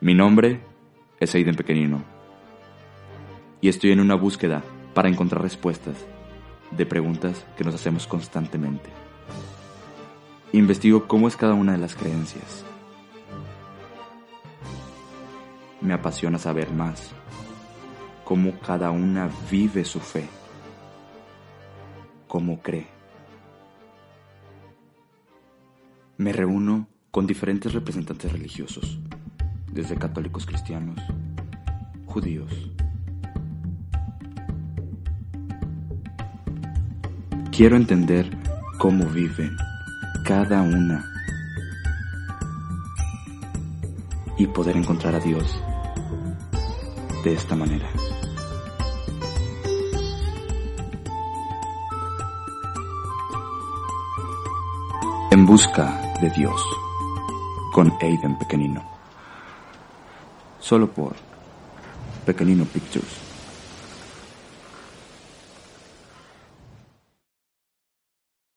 Mi nombre es Aiden Pequeñino y estoy en una búsqueda para encontrar respuestas de preguntas que nos hacemos constantemente. Investigo cómo es cada una de las creencias. Me apasiona saber más cómo cada una vive su fe, cómo cree. Me reúno con diferentes representantes religiosos, desde católicos cristianos, judíos, Quiero entender cómo viven cada una y poder encontrar a Dios de esta manera. En busca de Dios con Aiden Pequeñino. Solo por Pequeñino Pictures.